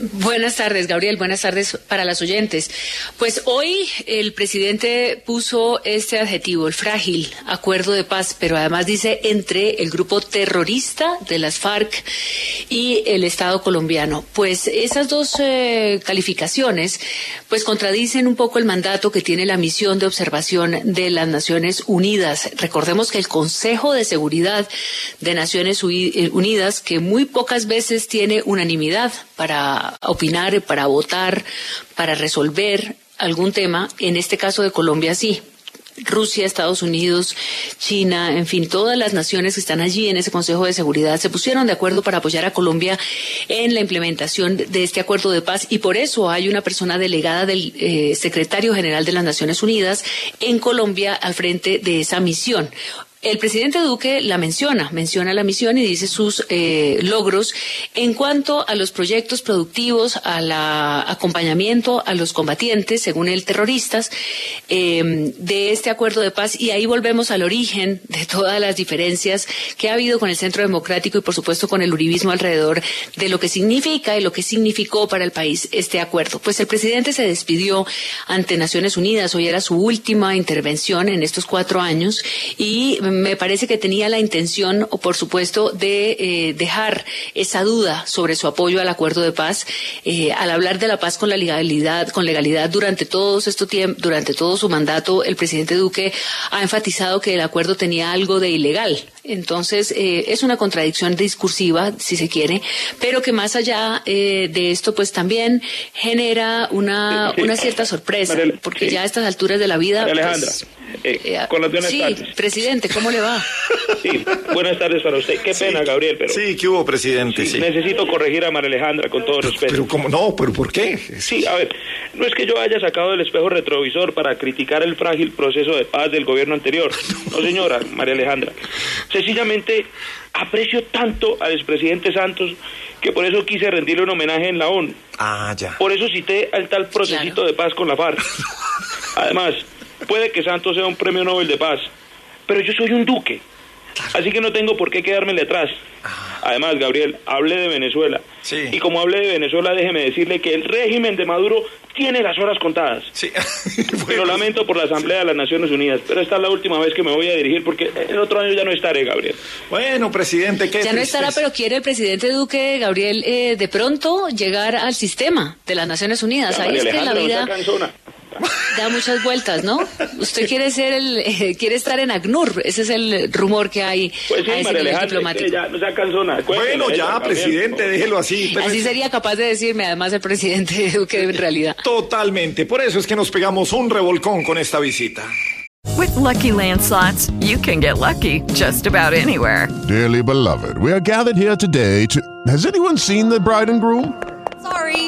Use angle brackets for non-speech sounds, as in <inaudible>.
Buenas tardes, Gabriel. Buenas tardes para las oyentes. Pues hoy el presidente puso este adjetivo, el frágil acuerdo de paz, pero además dice entre el grupo terrorista de las FARC y el Estado colombiano. Pues esas dos eh, calificaciones pues contradicen un poco el mandato que tiene la misión de observación de las Naciones Unidas. Recordemos que el Consejo de Seguridad de Naciones eh, Unidas, que muy pocas veces tiene unanimidad para opinar, para votar, para resolver algún tema. En este caso de Colombia sí. Rusia, Estados Unidos, China, en fin, todas las naciones que están allí en ese Consejo de Seguridad se pusieron de acuerdo para apoyar a Colombia en la implementación de este acuerdo de paz y por eso hay una persona delegada del eh, secretario general de las Naciones Unidas en Colombia al frente de esa misión. El presidente Duque la menciona, menciona la misión y dice sus eh, logros en cuanto a los proyectos productivos, al acompañamiento a los combatientes, según el terroristas, eh, de este acuerdo de paz. Y ahí volvemos al origen de todas las diferencias que ha habido con el Centro Democrático y, por supuesto, con el uribismo alrededor de lo que significa y lo que significó para el país este acuerdo. Pues el presidente se despidió ante Naciones Unidas. Hoy era su última intervención en estos cuatro años y me parece que tenía la intención, o por supuesto, de eh, dejar esa duda sobre su apoyo al acuerdo de paz. Eh, al hablar de la paz con la legalidad, con legalidad durante estos tiempos, durante todo su mandato, el presidente Duque ha enfatizado que el acuerdo tenía algo de ilegal. Entonces, eh, es una contradicción discursiva, si se quiere, pero que más allá de esto, pues también genera una, una cierta sorpresa, porque ya a estas alturas de la vida. Pues, con las buenas sí, presidente, ¿cómo le va? <laughs> Sí, buenas tardes para usted. Qué pena, Gabriel, pero... Sí, ¿qué hubo, presidente? Sí, Necesito corregir a María Alejandra con todo respeto. Pero ¿cómo no? ¿Pero por qué? Sí, a ver, no es que yo haya sacado del espejo retrovisor para criticar el frágil proceso de paz del gobierno anterior. <laughs> No, señora, María Alejandra. Sencillamente aprecio tanto al expresidente Santos que por eso quise rendirle un homenaje en la ONU. Ah, ya. Por eso cité al tal procesito de paz con la FARC. <laughs> Además, puede que Santos sea un premio Nobel de paz, pero yo soy un duque. Así que no tengo por qué quedármele atrás. Ah. Además, Gabriel, hablé de Venezuela. Y como hablé de Venezuela, déjeme decirle que el régimen de Maduro tiene las horas contadas. Sí. <laughs> Lo lamento por la Asamblea de las Naciones Unidas, pero esta es la última vez que me voy a dirigir porque el otro año ya no estaré, Gabriel. Bueno, presidente, ¿qué Ya no estará, pero quiere el presidente Duque, Gabriel, eh, de pronto llegar al sistema de las Naciones Unidas. Ahí es que la vida da muchas vueltas, ¿no? Usted quiere ser el, eh, quiere estar en ACNUR, ese es el rumor que hay pues sí, a ese nivel diplomático. Ya, no cansona. Bueno, ya, presidente, déjelo así. Así sería capaz de decirme, además, el presidente Duque en realidad. Totalmente, por eso es que nos pegamos un revolcón con esta visita. With lucky landslots, you can get lucky just about anywhere. Dearly beloved, we are gathered here today to. Has anyone seen the bride and groom? Sorry,